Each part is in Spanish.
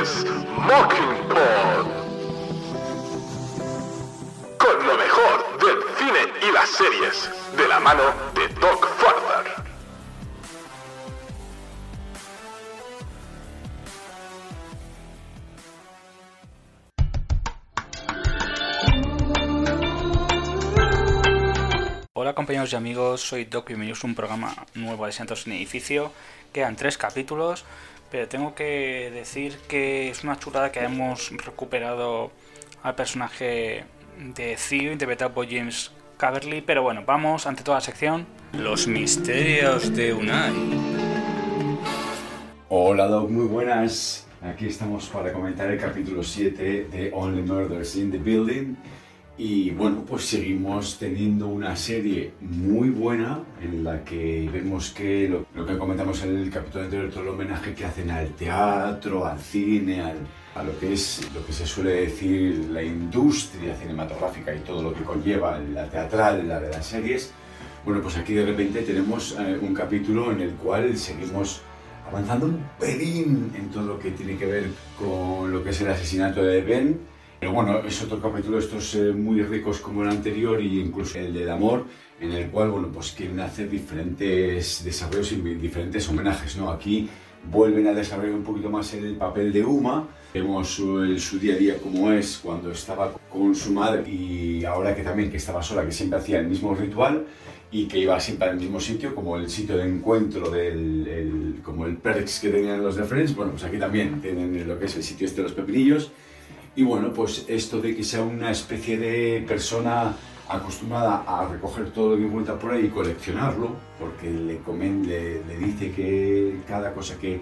es Mockingbird. Con lo mejor del cine y las series, de la mano de Doc Farther. Hola compañeros y amigos, soy Doc, bienvenidos a un programa nuevo de Santos en Edificio. Quedan tres capítulos, pero tengo que decir que es una chulada que hemos recuperado al personaje de Theo, interpretado por James Caverly. Pero bueno, vamos ante toda la sección. Los misterios de Unai. Hola Doc, muy buenas. Aquí estamos para comentar el capítulo 7 de Only Murders in the Building. Y bueno, pues seguimos teniendo una serie muy buena en la que vemos que lo, que comentamos en el capítulo anterior, todo el homenaje que hacen al teatro, al cine, al- a lo que es lo que se suele decir la industria cinematográfica y todo lo que conlleva la teatral, la de las series. Bueno, pues aquí de repente tenemos eh, un capítulo en el cual seguimos avanzando un pelín en todo lo que tiene que ver con lo que es el asesinato de Ben. Pero bueno, es otro capítulo estos eh, muy ricos como el anterior y incluso el del amor, en el cual, bueno, pues quieren hacer diferentes desarrollos y diferentes homenajes, ¿no? Aquí vuelven a desarrollar un poquito más el papel de Uma. Vemos su, su día a día como es cuando estaba con su madre y ahora que también que estaba sola, que siempre hacía el mismo ritual y que iba siempre al mismo sitio, como el sitio de encuentro del el- como el perks que tenían los de Friends. Bueno, pues aquí también tienen lo que es el sitio este de los pepinillos. Y bueno, pues esto de que sea una especie de persona acostumbrada a recoger todo lo que encuentra por ahí y coleccionarlo, porque le, comen, le, le dice que cada cosa que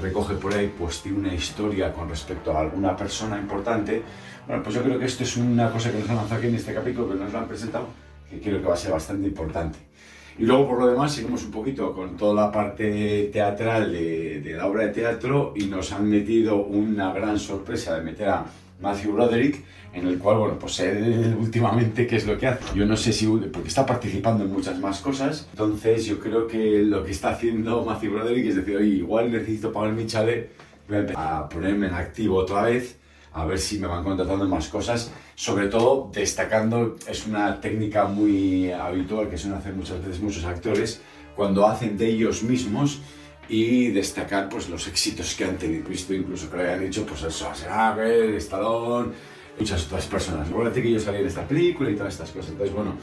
recoge por ahí pues tiene una historia con respecto a alguna persona importante. Bueno, pues yo creo que esto es una cosa que nos han lanzado aquí en este capítulo, que nos lo han presentado, que creo que va a ser bastante importante. Y luego, por lo demás, seguimos un poquito con toda la parte teatral de, de la obra de teatro y nos han metido una gran sorpresa de meter a Matthew Broderick, en el cual, bueno, pues últimamente, ¿qué es lo que hace? Yo no sé si, porque está participando en muchas más cosas, entonces yo creo que lo que está haciendo Matthew Broderick es decir, oye, igual necesito pagar mi chalet, voy a a ponerme en activo otra vez, a ver si me van contratando más cosas, sobre todo destacando, es una técnica muy habitual que suelen hacer muchas veces muchos actores, cuando hacen de ellos mismos y destacar pues los éxitos que han tenido, visto incluso que lo hayan hecho pues el Schwarzenegger, Stallone, muchas otras personas. Recuerda que yo salí en esta película y todas estas cosas, entonces bueno,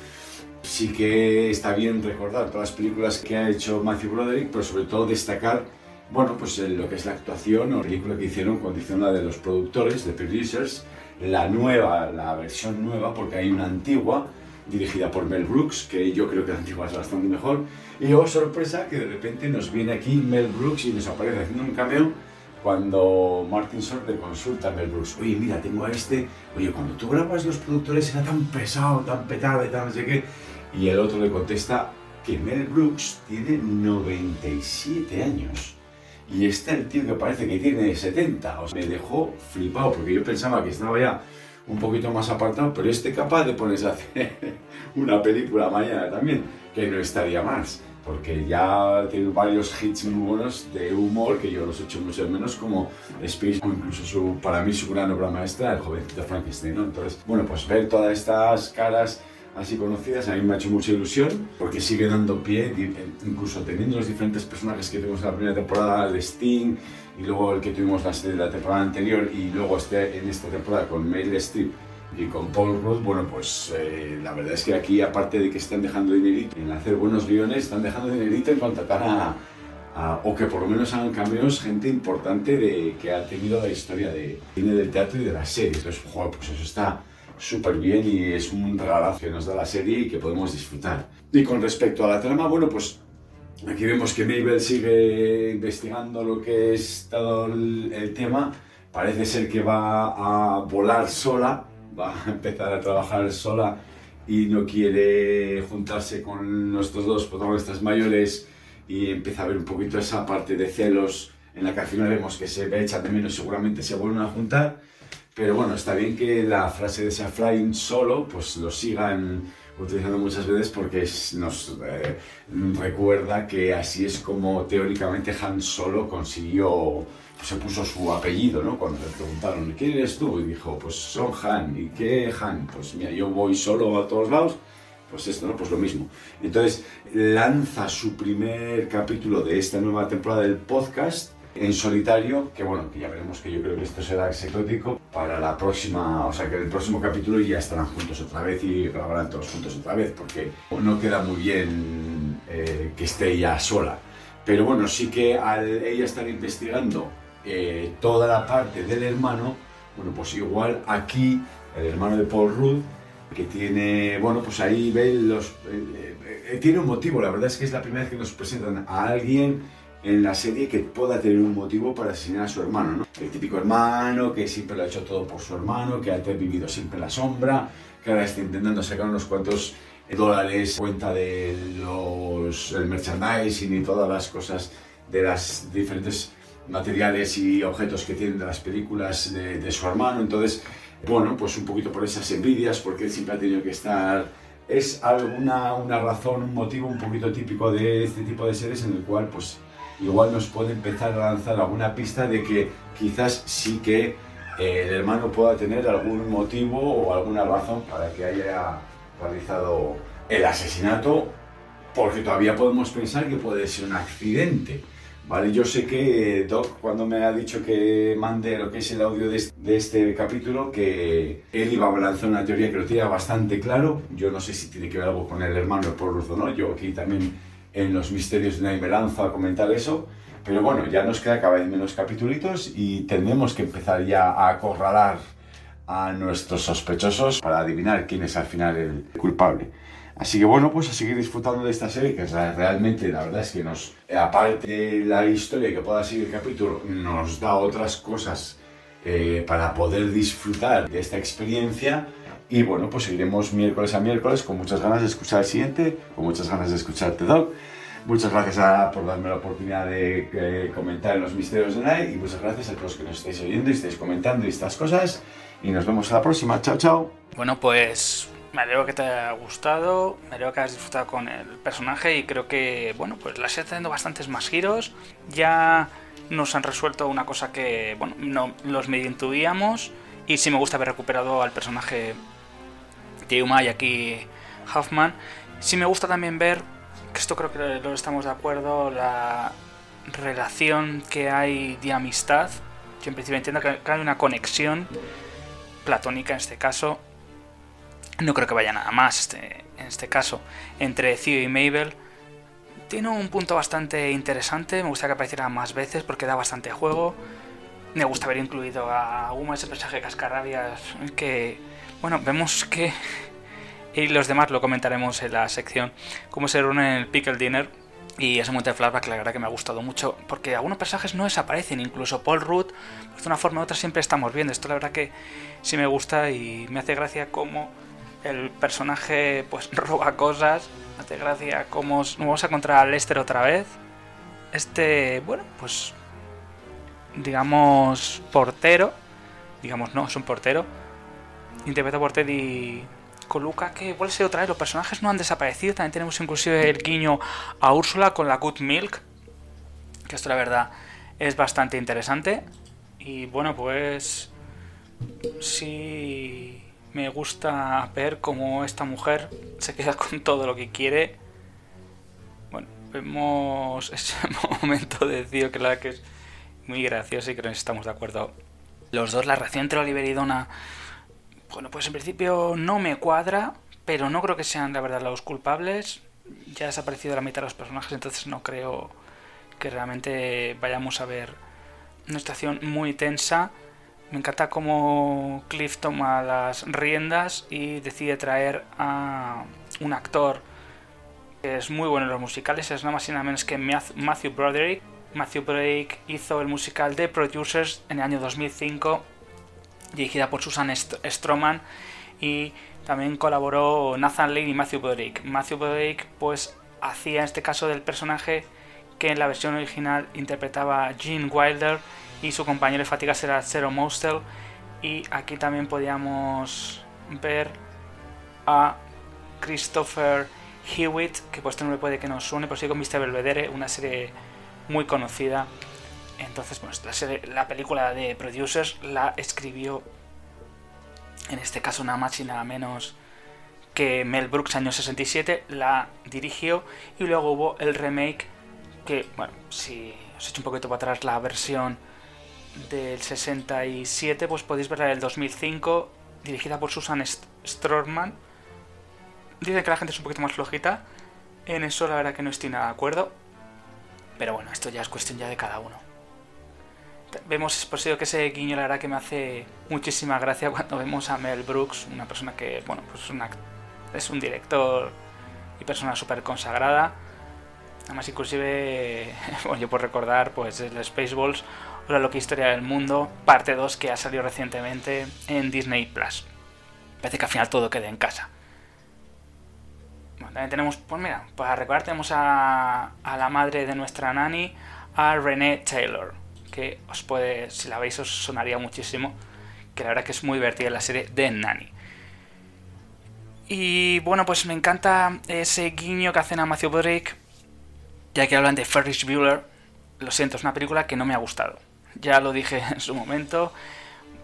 sí que está bien recordar todas las películas que ha hecho Matthew Broderick, pero sobre todo destacar, bueno, pues lo que es la actuación o la película que hicieron cuando hicieron la de los productores, de producers, la nueva, la versión nueva, porque hay una antigua dirigida por Mel Brooks, que yo creo que la antigua es bastante mejor, y oh sorpresa que de repente nos viene aquí Mel Brooks y nos aparece haciendo un cameo cuando Martin Short le consulta a Mel Brooks, oye, mira, tengo a este, oye, cuando tú grabas los productores era tan pesado, tan petado y tan no sé qué, y el otro le contesta que Mel Brooks tiene 97 años. Y está el tío que parece que tiene 70. O sea, me dejó flipado porque yo pensaba que estaba ya un poquito más apartado, pero este capaz de ponerse a hacer una película mañana también, que no estaría más. Porque ya tiene varios hits muy buenos de humor que yo los echo mucho menos, como Space, o incluso su, para mí su gran obra maestra, El jovencito Frankenstein. ¿no? Entonces, bueno, pues ver todas estas caras así conocidas, a mí me ha hecho mucha ilusión porque sigue dando pie, di- incluso teniendo los diferentes personajes que tuvimos en la primera temporada, el Sting y luego el que tuvimos la, la temporada anterior y luego este, en esta temporada con Meryl Streep y con Paul Rudd, bueno, pues eh, la verdad es que aquí, aparte de que están dejando dinerito en hacer buenos guiones, están dejando dinerito en contratar a, a- o que por lo menos hagan cambios gente importante de, que ha tenido la historia de cine, del teatro y de las series. Entonces, joder, pues eso está súper bien y es un regalazo que nos da la serie y que podemos disfrutar. Y con respecto a la trama, bueno, pues aquí vemos que Mabel sigue investigando lo que es todo el, el tema. Parece ser que va a volar sola, va a empezar a trabajar sola y no quiere juntarse con nuestros dos protagonistas mayores y empieza a ver un poquito esa parte de celos en la que al final vemos que se echan de menos, seguramente se vuelven a juntar. Pero bueno, está bien que la frase de flying solo, pues lo sigan utilizando muchas veces porque nos eh, recuerda que así es como teóricamente Han Solo consiguió, se puso su apellido, ¿no? Cuando le preguntaron, ¿quién eres tú? Y dijo, pues son Han. ¿Y qué Han? Pues mira, yo voy solo a todos lados. Pues esto, ¿no? Pues lo mismo. Entonces lanza su primer capítulo de esta nueva temporada del podcast en solitario, que bueno, que ya veremos que yo creo que esto será exótico para la próxima, o sea que en el próximo capítulo ya estarán juntos otra vez y grabarán todos juntos otra vez, porque no queda muy bien eh, que esté ella sola. Pero bueno, sí que al ella estar investigando eh, toda la parte del hermano, bueno, pues igual aquí el hermano de Paul Rudd, que tiene, bueno, pues ahí ve los... Eh, tiene un motivo, la verdad es que es la primera vez que nos presentan a alguien en la serie que pueda tener un motivo para asesinar a su hermano, ¿no? El típico hermano que siempre lo ha hecho todo por su hermano, que ha vivido siempre la sombra, que ahora está intentando sacar unos cuantos dólares cuenta de los el merchandising y todas las cosas de las diferentes materiales y objetos que tienen de las películas de, de su hermano. Entonces, bueno, pues un poquito por esas envidias, porque él siempre ha tenido que estar es alguna una razón, un motivo un poquito típico de este tipo de seres en el cual pues igual nos puede empezar a lanzar alguna pista de que quizás sí que eh, el hermano pueda tener algún motivo o alguna razón para que haya realizado el asesinato, porque todavía podemos pensar que puede ser un accidente. Vale, yo sé que Doc, cuando me ha dicho que mande lo que es el audio de este, capítulo, que él iba a lanzar una teoría que lo tiene bastante claro. Yo no sé si tiene que ver algo con el hermano de Paul o no. Yo aquí también en los misterios de lanzo a comentar eso. Pero bueno, ya nos queda cada vez menos capítulos y tenemos que empezar ya a acorralar a nuestros sospechosos para adivinar quién es al final el culpable. Así que bueno, pues a seguir disfrutando de esta serie, que realmente la verdad es que nos, aparte de la historia que pueda seguir el capítulo, nos da otras cosas eh, para poder disfrutar de esta experiencia y bueno, pues seguiremos miércoles a miércoles con muchas ganas de escuchar el siguiente, con muchas ganas de escucharte, Doc. Muchas gracias a, por darme la oportunidad de eh, comentar en los misterios de Night y muchas gracias a todos los que nos estáis oyendo y estáis comentando estas cosas. Y nos vemos a la próxima. Chao, chao. Bueno, pues me alegro que te haya gustado, me alegro que hayas disfrutado con el personaje y creo que, bueno, pues la serie está bastantes más giros. Ya nos han resuelto una cosa que, bueno, no, los medio intuíamos y sí me gusta haber recuperado al personaje Teuma y aquí Huffman. Sí me gusta también ver, que esto creo que lo estamos de acuerdo, la relación que hay de amistad. Yo en principio entiendo que hay una conexión platónica en este caso. No creo que vaya nada más este, en este caso entre Theo y Mabel. Tiene un punto bastante interesante, me gusta que apareciera más veces porque da bastante juego. Me gusta haber incluido a Uma, ese personaje de cascarrabias que bueno, vemos que. Y los demás lo comentaremos en la sección. Cómo se reúnen en el Pickle Dinner. Y ese momento de flashback, la verdad que me ha gustado mucho. Porque algunos personajes no desaparecen. Incluso Paul Rudd, pues de una forma u otra siempre estamos viendo. Esto la verdad que sí me gusta y me hace gracia cómo el personaje pues roba cosas. Me hace gracia cómo nos vamos a encontrar a Lester otra vez. Este, bueno, pues digamos portero. Digamos, no, es un portero interpretado por Teddy Coluca, que vuelve otra vez, los personajes no han desaparecido, también tenemos inclusive el guiño a Úrsula con la Good Milk, que esto la verdad es bastante interesante. Y bueno, pues sí me gusta ver cómo esta mujer se queda con todo lo que quiere. Bueno, vemos ese momento de decir que la que es muy gracioso y creo que estamos de acuerdo. Los dos, la reacción entre Oliver y Donna bueno, pues en principio no me cuadra, pero no creo que sean la verdad los culpables. Ya ha desaparecido la mitad de los personajes, entonces no creo que realmente vayamos a ver una situación muy tensa. Me encanta cómo Cliff toma las riendas y decide traer a un actor que es muy bueno en los musicales, es nada más y nada menos que Matthew Broderick. Matthew Broderick hizo el musical The Producers en el año 2005 dirigida por Susan Stroman y también colaboró Nathan Lane y Matthew Broderick. Matthew Broderick pues hacía este caso del personaje que en la versión original interpretaba Gene Wilder y su compañero de fatigas era Zero Mostel y aquí también podíamos ver a Christopher Hewitt, que pues este nombre puede que nos suene, pero sí con Mr. Belvedere, una serie muy conocida. Entonces, bueno, la, la película de Producers la escribió, en este caso nada más y nada menos que Mel Brooks, año 67, la dirigió y luego hubo el remake que, bueno, si os echo un poquito para atrás la versión del 67, pues podéis verla del 2005, dirigida por Susan Stroman. Dice que la gente es un poquito más flojita. En eso la verdad que no estoy nada de acuerdo. Pero bueno, esto ya es cuestión ya de cada uno. Vemos, por eso que ese guiño la verdad que me hace muchísima gracia cuando vemos a Mel Brooks, una persona que, bueno, pues es un director y persona súper consagrada. Además, inclusive, bueno, yo por recordar, pues el Spaceballs o la loca historia del mundo, parte 2 que ha salido recientemente en Disney Plus. Parece que al final todo quede en casa. También tenemos, pues mira, para recordar tenemos a, a la madre de nuestra nani, a Renee Taylor, que os puede, si la veis os sonaría muchísimo, que la verdad que es muy divertida la serie de Nani. Y bueno, pues me encanta ese guiño que hacen a Matthew Broderick, ya que hablan de Ferris Bueller. Lo siento, es una película que no me ha gustado. Ya lo dije en su momento.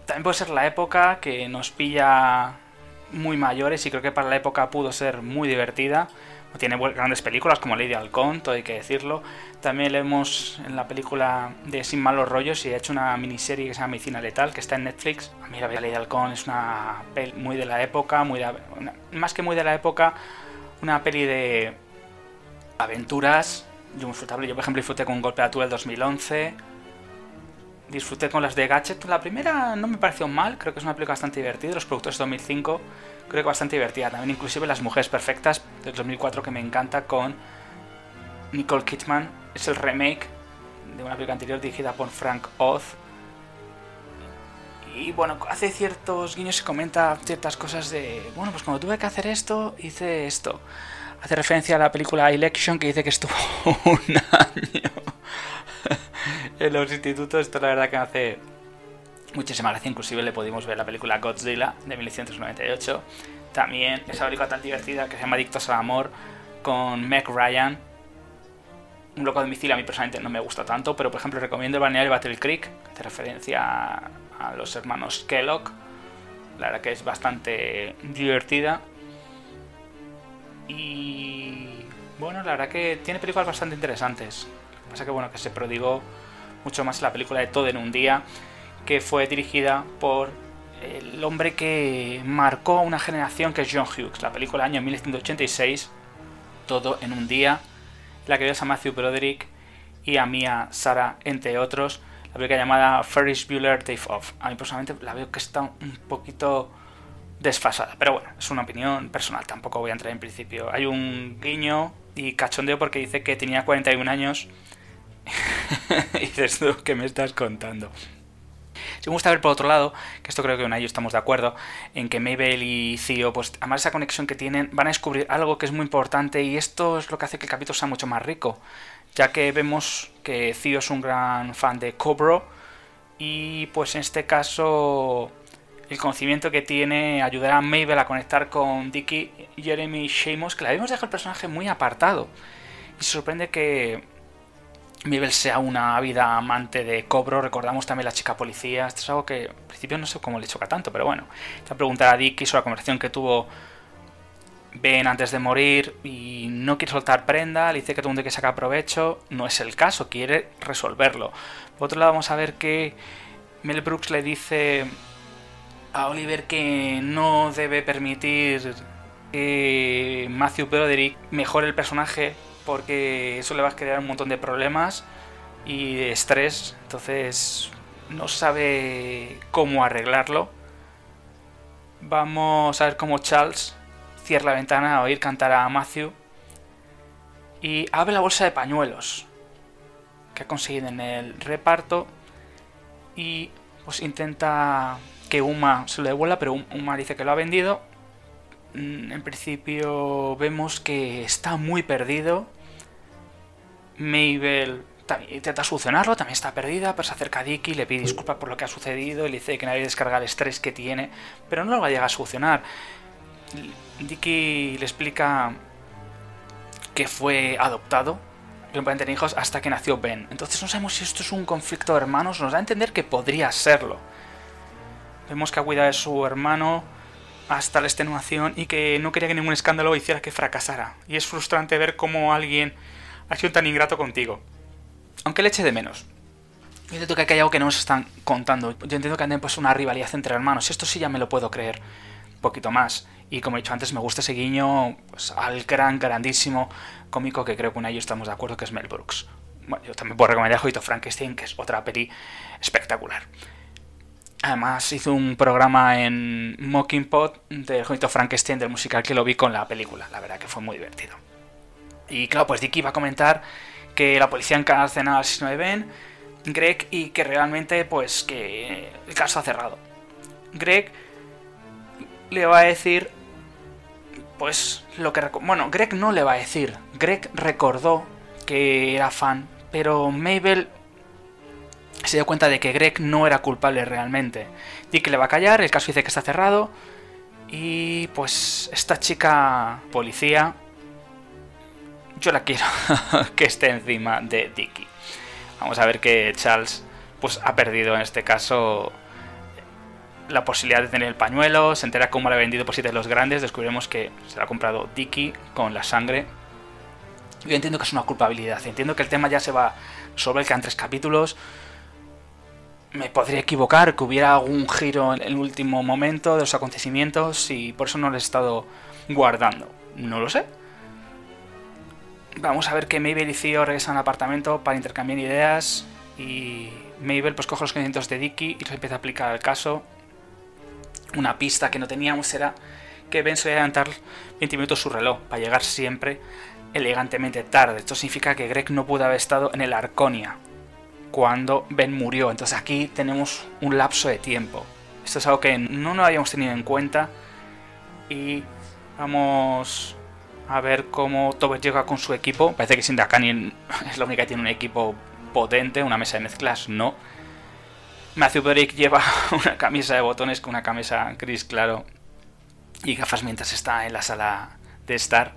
También puede ser la época que nos pilla muy mayores y creo que para la época pudo ser muy divertida. Tiene grandes películas como Lady Halcón, todo hay que decirlo. También leemos en la película de Sin Malos Rollos y ha hecho una miniserie que se llama Medicina Letal, que está en Netflix. A mí la Lady Halcón es una peli muy de la época, muy más que muy de la época, una peli de aventuras. Yo, disfrutable. yo por ejemplo disfruté con Golpe de Atú del 2011 disfruté con las de Gadget. La primera no me pareció mal, creo que es una película bastante divertida. Los productos de 2005 creo que bastante divertida. También inclusive Las Mujeres Perfectas del 2004 que me encanta con Nicole Kidman. Es el remake de una película anterior dirigida por Frank Oz. Y bueno, hace ciertos guiños y comenta ciertas cosas de, bueno, pues cuando tuve que hacer esto, hice esto. Hace referencia a la película Election que dice que estuvo un año en los institutos. Esto la verdad que me hace muchísima gracia. Inclusive le pudimos ver la película Godzilla de 1998. También esa película tan divertida que se llama Adictos al Amor con Meg Ryan. Un loco de domicilio a mí personalmente no me gusta tanto, pero por ejemplo recomiendo el balneario Battle Creek, que hace referencia a los hermanos Kellogg. La verdad que es bastante divertida. Y bueno, la verdad que tiene películas bastante interesantes. Pasa que bueno, que se prodigó mucho más la película de Todo en un día, que fue dirigida por el hombre que marcó una generación que es John Hughes. La película año 1986, Todo en un día, la que ves a Matthew Broderick y a Mia Sara, entre otros. La película llamada Ferris Bueller Day Off. A mí personalmente la veo que está un poquito desfasada, pero bueno, es una opinión personal, tampoco voy a entrar en principio. Hay un guiño y cachondeo porque dice que tenía 41 años y dices ¿qué me estás contando? Si me gusta ver por otro lado, que esto creo que en ello estamos de acuerdo, en que Mabel y Theo, pues además esa conexión que tienen, van a descubrir algo que es muy importante y esto es lo que hace que el capítulo sea mucho más rico, ya que vemos que Theo es un gran fan de Cobro y pues en este caso el conocimiento que tiene ayudará a Mabel a conectar con Dicky y Jeremy Shamos, que la vemos dejar el personaje muy apartado. Y se sorprende que Mabel sea una ávida amante de Cobro. Recordamos también la chica policía. Esto es algo que al principio no sé cómo le choca tanto, pero bueno. Te preguntar a Dicky sobre la conversación que tuvo Ben antes de morir y no quiere soltar prenda. Le dice que todo el mundo que saca provecho. No es el caso, quiere resolverlo. Por otro lado, vamos a ver que Mel Brooks le dice a Oliver que no debe permitir que Matthew Broderick mejore el personaje porque eso le va a crear un montón de problemas y de estrés, entonces no sabe cómo arreglarlo. Vamos a ver cómo Charles cierra la ventana a oír cantar a Matthew y abre la bolsa de pañuelos que ha conseguido en el reparto y pues intenta que Uma se lo devuelva, pero Uma dice que lo ha vendido en principio vemos que está muy perdido. Mabel intenta solucionarlo, también está perdida, pero se acerca a Dicky, le pide disculpas por lo que ha sucedido le dice que nadie descarga el estrés que tiene, pero no lo va a llegar a solucionar. Dicky le explica que fue adoptado, que no pueden tener hijos hasta que nació Ben. Entonces no sabemos si esto es un conflicto de hermanos, nos da a entender que podría serlo. Vemos que cuidado de su hermano hasta la extenuación y que no quería que ningún escándalo hiciera que fracasara. Y es frustrante ver cómo alguien ha sido tan ingrato contigo. Aunque le eche de menos. Yo entiendo que hay algo que no nos están contando. Yo entiendo que anden pues una rivalidad entre hermanos. Esto sí ya me lo puedo creer un poquito más. Y como he dicho antes, me gusta ese guiño pues, al gran, grandísimo cómico que creo que con ello estamos de acuerdo que es Mel Brooks. Bueno, yo también puedo recomendar Joito Frankenstein, que es otra peli espectacular. Además hizo un programa en Mocking del Joito Frankenstein del musical que lo vi con la película. La verdad que fue muy divertido. Y claro, pues Dicky va a comentar que la policía encarcena al asesino de Ben, Greg, y que realmente, pues, que el caso ha cerrado. Greg le va a decir, pues, lo que... Bueno, Greg no le va a decir. Greg recordó que era fan, pero Mabel se dio cuenta de que Greg no era culpable realmente. Dick le va a callar, el caso dice que está cerrado. Y pues esta chica policía, yo la quiero que esté encima de Dicky. Vamos a ver que Charles pues ha perdido en este caso la posibilidad de tener el pañuelo, se entera cómo le ha vendido por siete de los grandes, descubrimos que se lo ha comprado Dicky con la sangre. Yo entiendo que es una culpabilidad, entiendo que el tema ya se va sobre el que en tres capítulos, me podría equivocar, que hubiera algún giro en el último momento de los acontecimientos y por eso no lo he estado guardando. No lo sé. Vamos a ver que Mabel y Theo regresan al apartamento para intercambiar ideas y Mabel pues coge los conocimientos de Dicky y los empieza a aplicar al caso. Una pista que no teníamos era que Ben solía adelantar 20 minutos su reloj para llegar siempre elegantemente tarde. Esto significa que Greg no pudo haber estado en el Arconia, cuando Ben murió. Entonces aquí tenemos un lapso de tiempo. Esto es algo que no nos habíamos tenido en cuenta. Y vamos a ver cómo Tobes llega con su equipo. Parece que Sinda es la única que tiene un equipo potente, una mesa de mezclas, no. Matthew Broderick lleva una camisa de botones con una camisa gris claro y gafas mientras está en la sala de estar.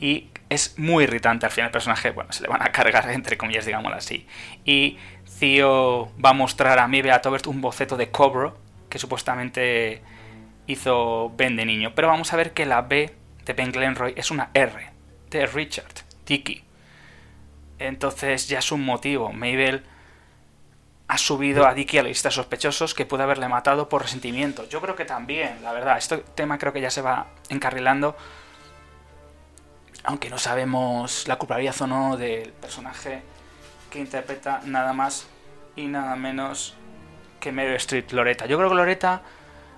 Y es muy irritante al final el personaje, bueno, se le van a cargar entre comillas, digámoslo así. Y Theo va a mostrar a Mibe a Tobert un boceto de Cobro que supuestamente hizo Ben de niño. Pero vamos a ver que la B de Ben Glenroy es una R de Richard, Tiki. Entonces ya es un motivo. Mabel ha subido a Dicky a la lista de sospechosos que puede haberle matado por resentimiento. Yo creo que también, la verdad. Este tema creo que ya se va encarrilando aunque no sabemos la culpabilidad o no del personaje que interpreta nada más y nada menos que Meryl Streep Loretta. Yo creo que Loretta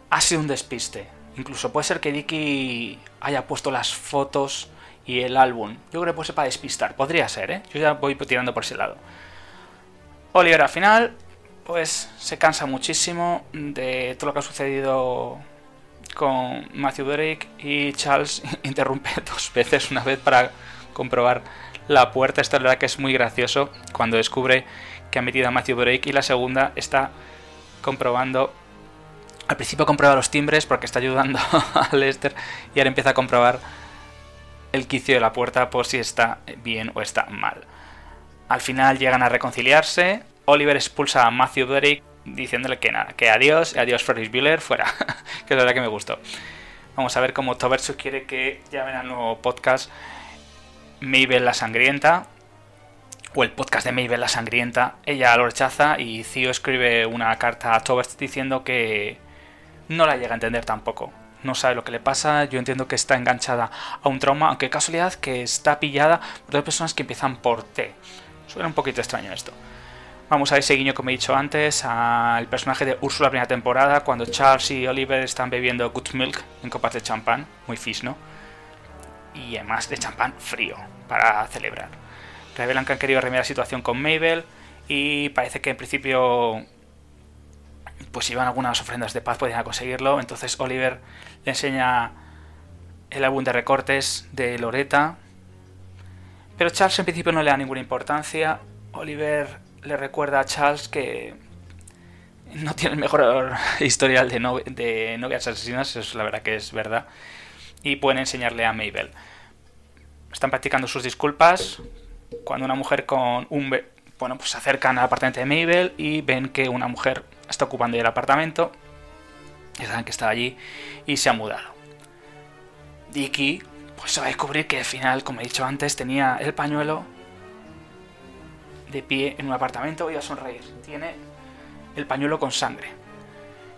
ha sido un despiste. Incluso puede ser que Dicky haya puesto las fotos y el álbum. Yo creo que puede ser para despistar. Podría ser, ¿eh? Yo ya voy tirando por ese lado. Oliver al final, pues se cansa muchísimo de todo lo que ha sucedido con Matthew Drake y Charles interrumpe dos veces, una vez para comprobar la puerta. Esta es verdad que es muy gracioso cuando descubre que ha metido a Matthew Drake y la segunda está comprobando al principio comprueba los timbres porque está ayudando a Lester y ahora empieza a comprobar el quicio de la puerta por si está bien o está mal. Al final llegan a reconciliarse. Oliver expulsa a Matthew Drake diciéndole que nada, que adiós, adiós Ferris Bueller, fuera, que es la verdad que me gustó. Vamos a ver cómo Toberso quiere que llamen al nuevo podcast Mabel la Sangrienta, o el podcast de Mabel la Sangrienta. Ella lo rechaza y Theo escribe una carta a Toberts diciendo que no la llega a entender tampoco. No sabe lo que le pasa, yo entiendo que está enganchada a un trauma, aunque casualidad que está pillada por dos personas que empiezan por T. Suena un poquito extraño esto. Vamos a ese guiño, como he dicho antes, al personaje de Úrsula primera temporada, cuando Charles y Oliver están bebiendo good milk en copas de champán, muy ¿no? y además de champán frío, para celebrar. Revelan que han querido remediar la situación con Mabel y parece que en principio pues si iban algunas ofrendas de paz podían conseguirlo. Entonces Oliver le enseña el álbum de recortes de Loretta. Pero Charles en principio no le da ninguna importancia. Oliver le recuerda a Charles que no tiene el mejor historial de, de novias asesinas, eso es la verdad que es verdad. y pueden enseñarle a Mabel. Están practicando sus disculpas cuando una mujer con un... Bueno, pues se acercan al apartamento de Mabel y ven que una mujer está ocupando el apartamento. Ya saben que está allí y se ha mudado. Dicky pues va a descubrir que al final, como he dicho antes, tenía el pañuelo de pie en un apartamento y a sonreír. Tiene el pañuelo con sangre.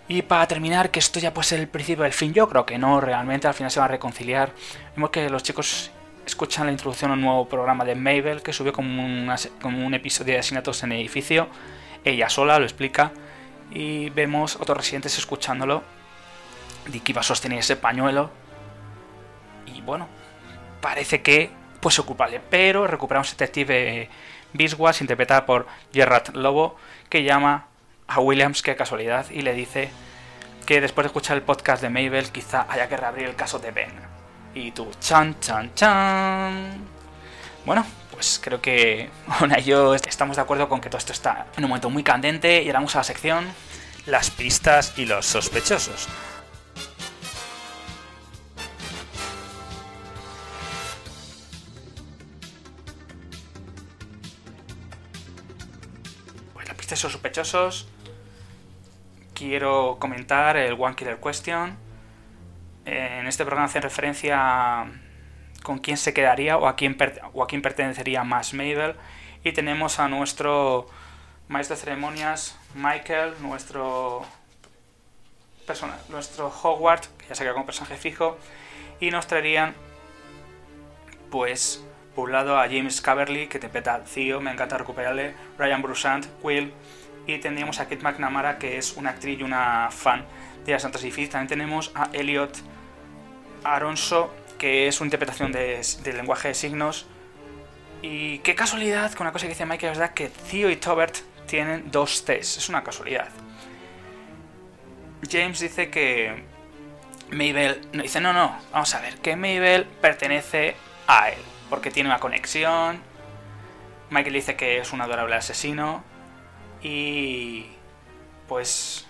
Y para terminar, que esto ya puede ser el principio del fin, yo creo que no, realmente al final se va a reconciliar. Vemos que los chicos escuchan la introducción a un nuevo programa de Mabel que subió como, como un episodio de asesinatos en el edificio. Ella sola lo explica y vemos otros residentes escuchándolo. Dicky va a sostener ese pañuelo y bueno, parece que pues es culpable, pero recuperamos a detective Biswas interpretada por Gerard Lobo que llama a Williams, qué casualidad, y le dice que después de escuchar el podcast de Mabel quizá haya que reabrir el caso de Ben. Y tú, chan, chan, chan. Bueno, pues creo que Ona y yo estamos de acuerdo con que todo esto está en un momento muy candente y ahora vamos a la sección Las pistas y los sospechosos. Los sospechosos quiero comentar el One Killer Question. En este programa hace referencia con quién se quedaría o a quién, o a quién pertenecería más Mabel. Y tenemos a nuestro maestro de ceremonias, Michael, nuestro, persona, nuestro Howard, que ya se queda como personaje fijo. Y nos traerían, pues, por un lado a James Caverly, que te peta Theo, me encanta recuperarle, Ryan Brusant, Will, y tendríamos a Kate McNamara, que es una actriz y una fan de las Santas Edificios. También tenemos a Elliot Aronso, que es una interpretación de, del lenguaje de signos. Y qué casualidad, con una cosa que dice Michael, es verdad que Theo y Tobert tienen dos T's. Es una casualidad. James dice que Mabel. No, dice, no, no, vamos a ver, que Mabel pertenece a él, porque tiene una conexión. Michael dice que es un adorable asesino. Y pues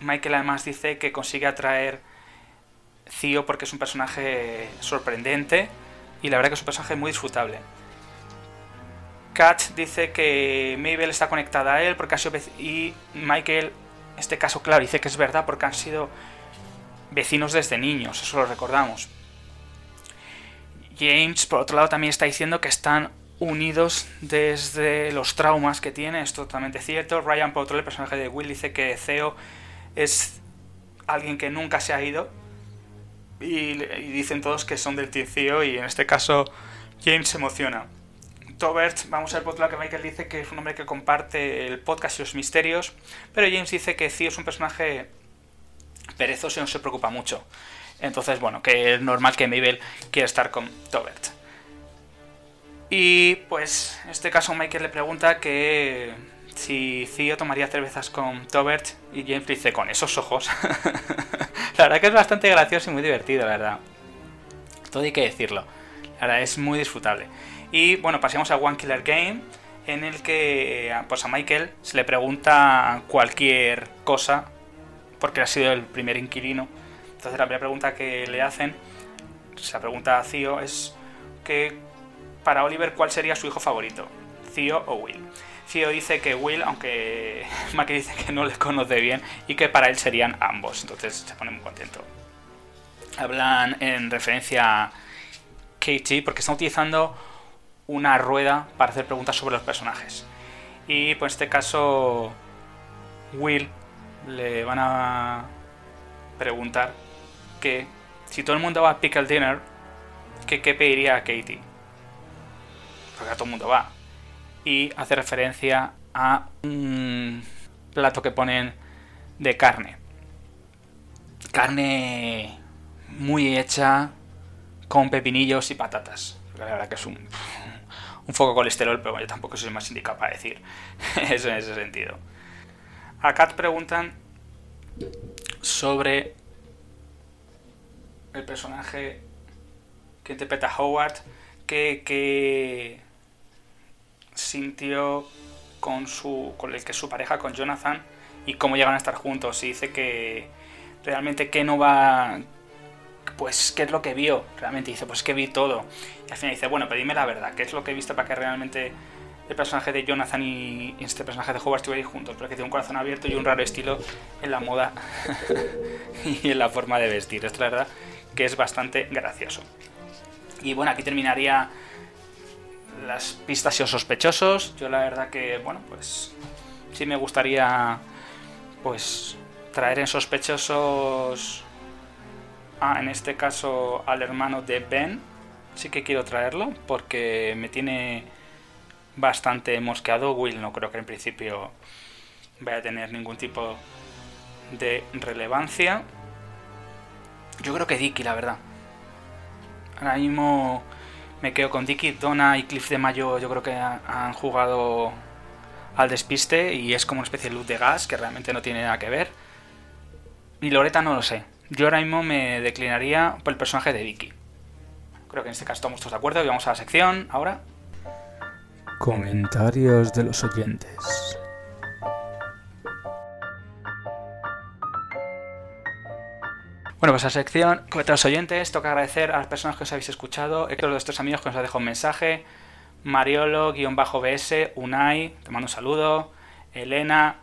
Michael además dice que consigue atraer Theo porque es un personaje sorprendente y la verdad que es un personaje muy disfrutable. Kat dice que Mabel está conectada a él porque ha sido y Michael, este caso claro, dice que es verdad porque han sido vecinos desde niños, eso lo recordamos. James, por otro lado, también está diciendo que están unidos desde los traumas que tiene, es totalmente cierto. Ryan Potter, el personaje de Will, dice que Theo es alguien que nunca se ha ido. Y, dicen todos que son del Team Theo y en este caso James se emociona. Tobert, vamos a ver por lo que Michael dice que es un hombre que comparte el podcast y los misterios, pero James dice que Theo es un personaje perezoso y no se preocupa mucho. Entonces, bueno, que es normal que Mabel quiera estar con Tobert. Y pues en este caso Michael le pregunta que si Theo tomaría cervezas con Tobert y James dice con esos ojos. la verdad que es bastante gracioso y muy divertido, la verdad. Todo hay que decirlo. La verdad es muy disfrutable. Y bueno, pasemos a One Killer Game en el que pues a Michael se le pregunta cualquier cosa porque ha sido el primer inquilino. Entonces la primera pregunta que le hacen, se la pregunta a Theo es que para Oliver cuál sería su hijo favorito, Theo o Will. Theo dice que Will, aunque Mackie dice que no le conoce bien y que para él serían ambos, entonces se pone muy contento. Hablan en referencia a Katie porque están utilizando una rueda para hacer preguntas sobre los personajes. Y pues en este caso Will le van a preguntar si todo el mundo va a Pickle Dinner, qué pediría a Katie porque a todo el mundo va. Y hace referencia a un plato que ponen de carne. Carne muy hecha con pepinillos y patatas. La verdad que es un, un foco colesterol, pero yo tampoco soy más indicado para decir eso en ese sentido. A Kat preguntan sobre el personaje que interpreta Howard, que, sintió con, su, con el que su pareja, con Jonathan, y cómo llegan a estar juntos. Y dice que realmente que no va... pues, ¿qué es lo que vio? Realmente dice, pues que vi todo. Y al final dice, bueno, pero dime la verdad, ¿qué es lo que he visto para que realmente el personaje de Jonathan y este personaje de Howard estuvieran juntos? Porque tiene un corazón abierto y un raro estilo en la moda y en la forma de vestir. Esto la verdad que es bastante gracioso. Y bueno, aquí terminaría las pistas y los sospechosos. Yo la verdad que, bueno, pues sí me gustaría pues traer en sospechosos Ah, en este caso al hermano de Ben. Sí que quiero traerlo porque me tiene bastante mosqueado. Will no creo que en principio vaya a tener ningún tipo de relevancia. Yo creo que Dicky, la verdad. Ahora mismo me quedo con Dicky. Donna y Cliff de Mayo yo creo que han jugado al despiste y es como una especie de luz de gas que realmente no tiene nada que ver. Y Loreta no lo sé. Yo ahora mismo me declinaría por el personaje de Vicky. Creo que en este caso estamos todos de acuerdo y vamos a la sección ahora. Comentarios de los oyentes. Bueno, pues la sección de los oyentes. Toca agradecer a las personas que os habéis escuchado. Héctor de nuestros amigos que nos ha dejado un mensaje. Mariolo-BS, Unai, te mando un saludo. Elena,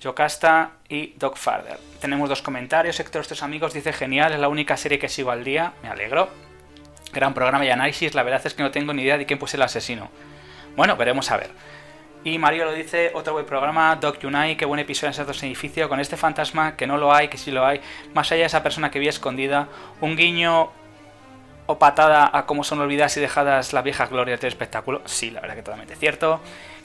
Yocasta y Doc Farther. Tenemos dos comentarios. Héctor, estos amigos dice: Genial, es la única serie que sigo al día. Me alegro. Gran programa y análisis. La verdad es que no tengo ni idea de quién puso el asesino. Bueno, veremos a ver. Y Mario lo dice: Otro buen programa. Doc Unai, qué buen episodio en ese edificio. Con este fantasma que no lo hay, que sí lo hay. Más allá de esa persona que vi escondida. Un guiño o patada a cómo son olvidadas y dejadas la vieja gloria del espectáculo. Sí, la verdad que totalmente cierto.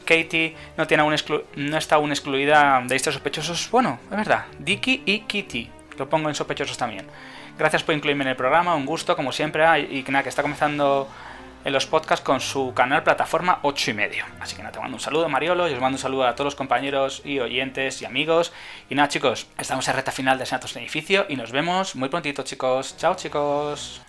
Katie no, tiene aún no está aún excluida de estos sospechosos. Bueno, es verdad, Dicky y Kitty. Lo pongo en sospechosos también. Gracias por incluirme en el programa, un gusto como siempre. Y que nada, que está comenzando en los podcasts con su canal plataforma 8 y medio. Así que nada, te mando un saludo Mariolo y os mando un saludo a todos los compañeros y oyentes y amigos. Y nada chicos, estamos en recta final de Senatos en Edificio y nos vemos muy prontito chicos. Chao chicos.